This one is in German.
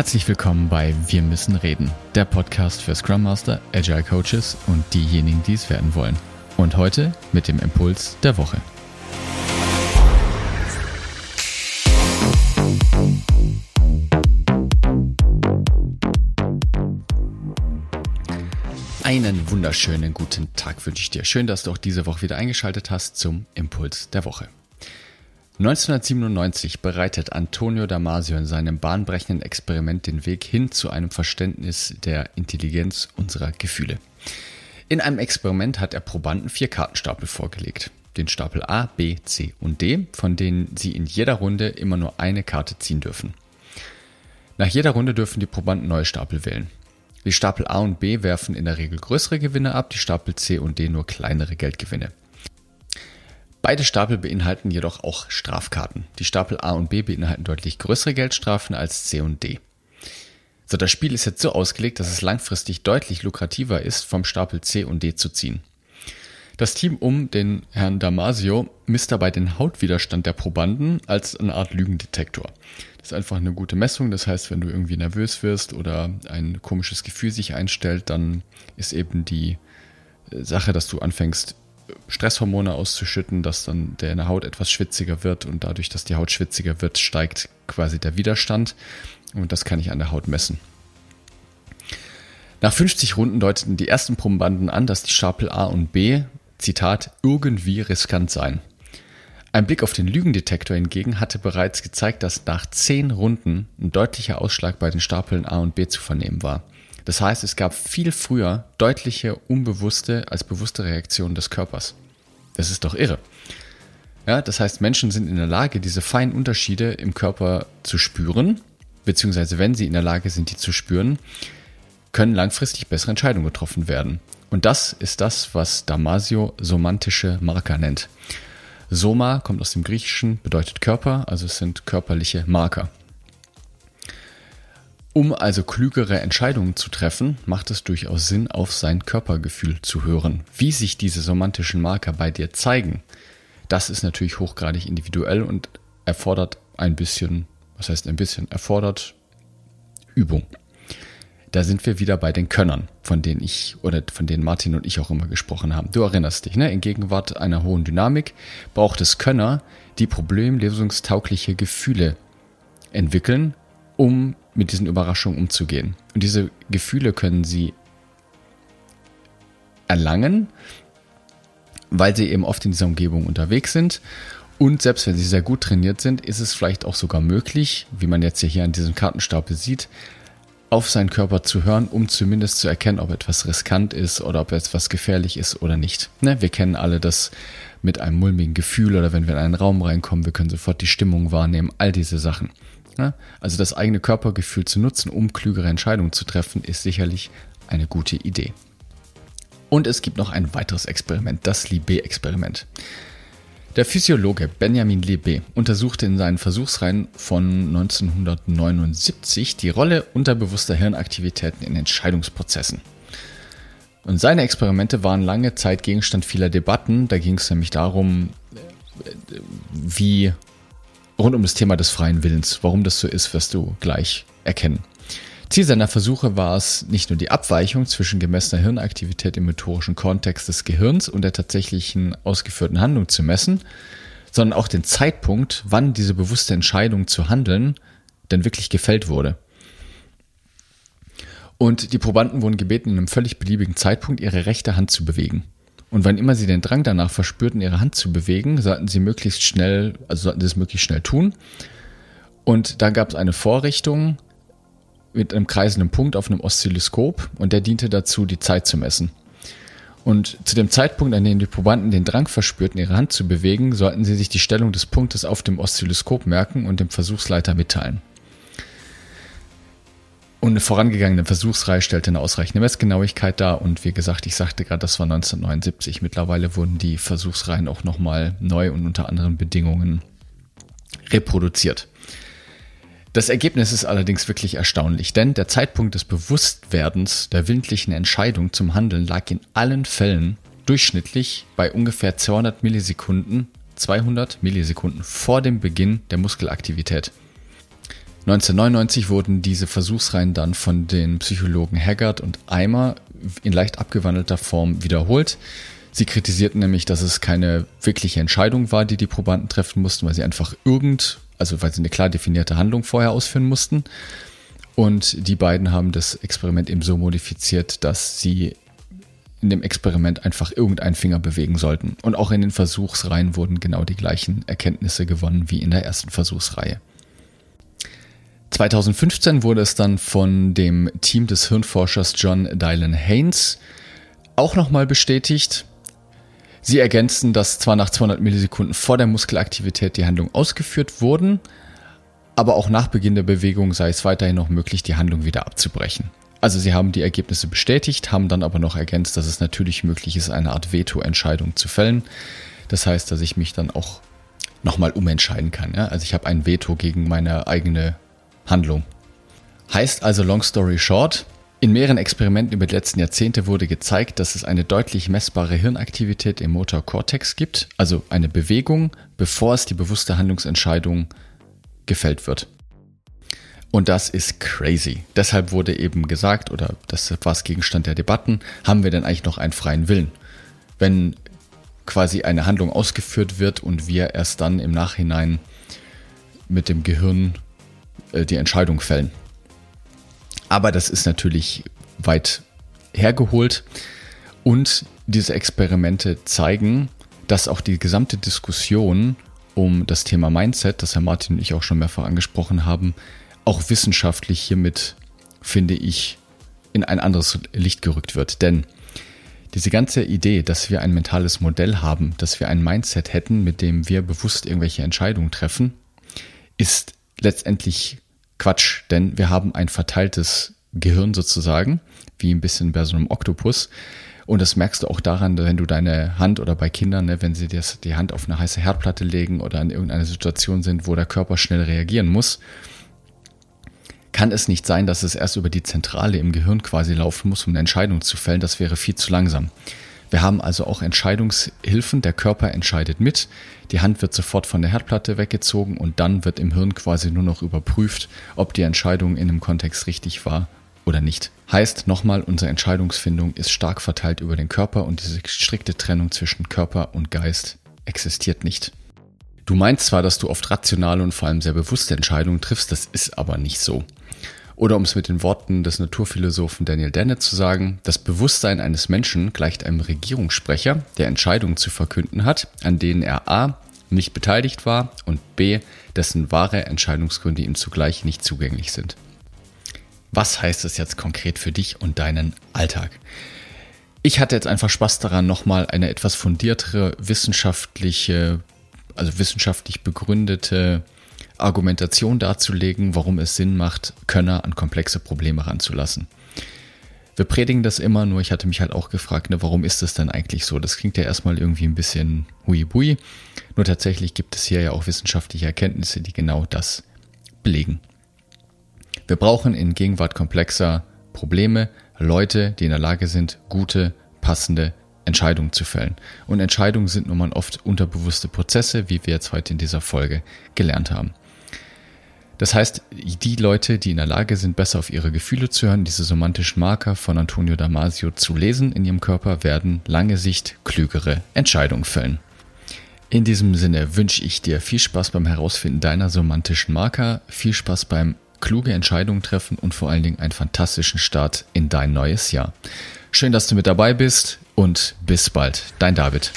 Herzlich willkommen bei Wir müssen reden, der Podcast für Scrum Master, Agile Coaches und diejenigen, die es werden wollen. Und heute mit dem Impuls der Woche. Einen wunderschönen guten Tag wünsche ich dir. Schön, dass du auch diese Woche wieder eingeschaltet hast zum Impuls der Woche. 1997 bereitet Antonio Damasio in seinem bahnbrechenden Experiment den Weg hin zu einem Verständnis der Intelligenz unserer Gefühle. In einem Experiment hat er Probanden vier Kartenstapel vorgelegt. Den Stapel A, B, C und D, von denen sie in jeder Runde immer nur eine Karte ziehen dürfen. Nach jeder Runde dürfen die Probanden neue Stapel wählen. Die Stapel A und B werfen in der Regel größere Gewinne ab, die Stapel C und D nur kleinere Geldgewinne. Beide Stapel beinhalten jedoch auch Strafkarten. Die Stapel A und B beinhalten deutlich größere Geldstrafen als C und D. So, das Spiel ist jetzt so ausgelegt, dass es langfristig deutlich lukrativer ist, vom Stapel C und D zu ziehen. Das Team um den Herrn Damasio misst dabei den Hautwiderstand der Probanden als eine Art Lügendetektor. Das ist einfach eine gute Messung. Das heißt, wenn du irgendwie nervös wirst oder ein komisches Gefühl sich einstellt, dann ist eben die äh, Sache, dass du anfängst, Stresshormone auszuschütten, dass dann deine Haut etwas schwitziger wird und dadurch, dass die Haut schwitziger wird, steigt quasi der Widerstand und das kann ich an der Haut messen. Nach 50 Runden deuteten die ersten Probanden an, dass die Stapel A und B, Zitat, irgendwie riskant seien. Ein Blick auf den Lügendetektor hingegen hatte bereits gezeigt, dass nach zehn Runden ein deutlicher Ausschlag bei den Stapeln A und B zu vernehmen war. Das heißt, es gab viel früher deutliche unbewusste als bewusste Reaktionen des Körpers. Das ist doch irre. Ja, das heißt, Menschen sind in der Lage, diese feinen Unterschiede im Körper zu spüren, beziehungsweise wenn sie in der Lage sind, die zu spüren, können langfristig bessere Entscheidungen getroffen werden. Und das ist das, was Damasio somantische Marker nennt. Soma kommt aus dem Griechischen, bedeutet Körper, also es sind körperliche Marker. Um also klügere Entscheidungen zu treffen, macht es durchaus Sinn, auf sein Körpergefühl zu hören. Wie sich diese somantischen Marker bei dir zeigen, das ist natürlich hochgradig individuell und erfordert ein bisschen, was heißt ein bisschen, erfordert Übung da sind wir wieder bei den Könnern, von denen ich oder von denen Martin und ich auch immer gesprochen haben. Du erinnerst dich, ne? In Gegenwart einer hohen Dynamik braucht es Könner, die problemlösungstaugliche Gefühle entwickeln, um mit diesen Überraschungen umzugehen. Und diese Gefühle können sie erlangen, weil sie eben oft in dieser Umgebung unterwegs sind. Und selbst wenn sie sehr gut trainiert sind, ist es vielleicht auch sogar möglich, wie man jetzt hier an diesem Kartenstapel sieht, auf seinen Körper zu hören, um zumindest zu erkennen, ob etwas riskant ist oder ob etwas gefährlich ist oder nicht. Ne? Wir kennen alle das mit einem mulmigen Gefühl oder wenn wir in einen Raum reinkommen, wir können sofort die Stimmung wahrnehmen, all diese Sachen. Ne? Also das eigene Körpergefühl zu nutzen, um klügere Entscheidungen zu treffen, ist sicherlich eine gute Idee. Und es gibt noch ein weiteres Experiment, das Libé-Experiment. Der Physiologe Benjamin Lebe untersuchte in seinen Versuchsreihen von 1979 die Rolle unterbewusster Hirnaktivitäten in Entscheidungsprozessen. Und seine Experimente waren lange Zeit Gegenstand vieler Debatten. Da ging es nämlich darum, wie rund um das Thema des freien Willens, warum das so ist, wirst du gleich erkennen. Ziel seiner Versuche war es, nicht nur die Abweichung zwischen gemessener Hirnaktivität im motorischen Kontext des Gehirns und der tatsächlichen ausgeführten Handlung zu messen, sondern auch den Zeitpunkt, wann diese bewusste Entscheidung zu handeln denn wirklich gefällt wurde. Und die Probanden wurden gebeten, in einem völlig beliebigen Zeitpunkt ihre rechte Hand zu bewegen. Und wann immer sie den Drang danach verspürten, ihre Hand zu bewegen, sollten sie möglichst schnell, also sollten sie es möglichst schnell tun. Und da gab es eine Vorrichtung, mit einem kreisenden Punkt auf einem Oszilloskop und der diente dazu, die Zeit zu messen. Und zu dem Zeitpunkt, an dem die Probanden den Drang verspürten, ihre Hand zu bewegen, sollten sie sich die Stellung des Punktes auf dem Oszilloskop merken und dem Versuchsleiter mitteilen. Und eine vorangegangene Versuchsreihe stellte eine ausreichende Messgenauigkeit dar. Und wie gesagt, ich sagte gerade, das war 1979. Mittlerweile wurden die Versuchsreihen auch nochmal neu und unter anderen Bedingungen reproduziert. Das Ergebnis ist allerdings wirklich erstaunlich, denn der Zeitpunkt des Bewusstwerdens der willentlichen Entscheidung zum Handeln lag in allen Fällen durchschnittlich bei ungefähr 200 Millisekunden, 200 Millisekunden vor dem Beginn der Muskelaktivität. 1999 wurden diese Versuchsreihen dann von den Psychologen Haggard und Eimer in leicht abgewandelter Form wiederholt. Sie kritisierten nämlich, dass es keine wirkliche Entscheidung war, die die Probanden treffen mussten, weil sie einfach irgend, also weil sie eine klar definierte Handlung vorher ausführen mussten. Und die beiden haben das Experiment eben so modifiziert, dass sie in dem Experiment einfach irgendeinen Finger bewegen sollten. Und auch in den Versuchsreihen wurden genau die gleichen Erkenntnisse gewonnen wie in der ersten Versuchsreihe. 2015 wurde es dann von dem Team des Hirnforschers John Dylan Haynes auch nochmal bestätigt. Sie ergänzen, dass zwar nach 200 Millisekunden vor der Muskelaktivität die Handlung ausgeführt wurden, aber auch nach Beginn der Bewegung sei es weiterhin noch möglich, die Handlung wieder abzubrechen. Also sie haben die Ergebnisse bestätigt, haben dann aber noch ergänzt, dass es natürlich möglich ist, eine Art Veto-Entscheidung zu fällen. Das heißt, dass ich mich dann auch nochmal umentscheiden kann. Ja? Also ich habe ein Veto gegen meine eigene Handlung. Heißt also, long story short, in mehreren Experimenten über die letzten Jahrzehnte wurde gezeigt, dass es eine deutlich messbare Hirnaktivität im Motor Cortex gibt, also eine Bewegung, bevor es die bewusste Handlungsentscheidung gefällt wird. Und das ist crazy. Deshalb wurde eben gesagt, oder das war es Gegenstand der Debatten, haben wir denn eigentlich noch einen freien Willen? Wenn quasi eine Handlung ausgeführt wird und wir erst dann im Nachhinein mit dem Gehirn äh, die Entscheidung fällen. Aber das ist natürlich weit hergeholt und diese Experimente zeigen, dass auch die gesamte Diskussion um das Thema Mindset, das Herr Martin und ich auch schon mehrfach angesprochen haben, auch wissenschaftlich hiermit, finde ich, in ein anderes Licht gerückt wird. Denn diese ganze Idee, dass wir ein mentales Modell haben, dass wir ein Mindset hätten, mit dem wir bewusst irgendwelche Entscheidungen treffen, ist letztendlich Quatsch, denn wir haben ein verteiltes Gehirn sozusagen, wie ein bisschen bei so einem Oktopus. Und das merkst du auch daran, wenn du deine Hand oder bei Kindern, ne, wenn sie dir die Hand auf eine heiße Herdplatte legen oder in irgendeiner Situation sind, wo der Körper schnell reagieren muss, kann es nicht sein, dass es erst über die Zentrale im Gehirn quasi laufen muss, um eine Entscheidung zu fällen. Das wäre viel zu langsam. Wir haben also auch Entscheidungshilfen. Der Körper entscheidet mit. Die Hand wird sofort von der Herdplatte weggezogen und dann wird im Hirn quasi nur noch überprüft, ob die Entscheidung in dem Kontext richtig war oder nicht. Heißt nochmal, unsere Entscheidungsfindung ist stark verteilt über den Körper und diese strikte Trennung zwischen Körper und Geist existiert nicht. Du meinst zwar, dass du oft rationale und vor allem sehr bewusste Entscheidungen triffst, das ist aber nicht so. Oder um es mit den Worten des Naturphilosophen Daniel Dennett zu sagen, das Bewusstsein eines Menschen gleicht einem Regierungssprecher, der Entscheidungen zu verkünden hat, an denen er a. nicht beteiligt war und b. dessen wahre Entscheidungsgründe ihm zugleich nicht zugänglich sind. Was heißt es jetzt konkret für dich und deinen Alltag? Ich hatte jetzt einfach Spaß daran, nochmal eine etwas fundiertere wissenschaftliche, also wissenschaftlich begründete Argumentation darzulegen, warum es Sinn macht, Könner an komplexe Probleme ranzulassen. Wir predigen das immer, nur ich hatte mich halt auch gefragt, ne, warum ist das denn eigentlich so? Das klingt ja erstmal irgendwie ein bisschen huibui. Nur tatsächlich gibt es hier ja auch wissenschaftliche Erkenntnisse, die genau das belegen. Wir brauchen in Gegenwart komplexer Probleme Leute, die in der Lage sind, gute, passende Entscheidungen zu fällen. Und Entscheidungen sind nun mal oft unterbewusste Prozesse, wie wir jetzt heute in dieser Folge gelernt haben. Das heißt, die Leute, die in der Lage sind, besser auf ihre Gefühle zu hören, diese semantischen Marker von Antonio Damasio zu lesen in ihrem Körper, werden lange Sicht klügere Entscheidungen fällen. In diesem Sinne wünsche ich dir viel Spaß beim Herausfinden deiner semantischen Marker, viel Spaß beim kluge Entscheidungen treffen und vor allen Dingen einen fantastischen Start in dein neues Jahr. Schön, dass du mit dabei bist und bis bald. Dein David.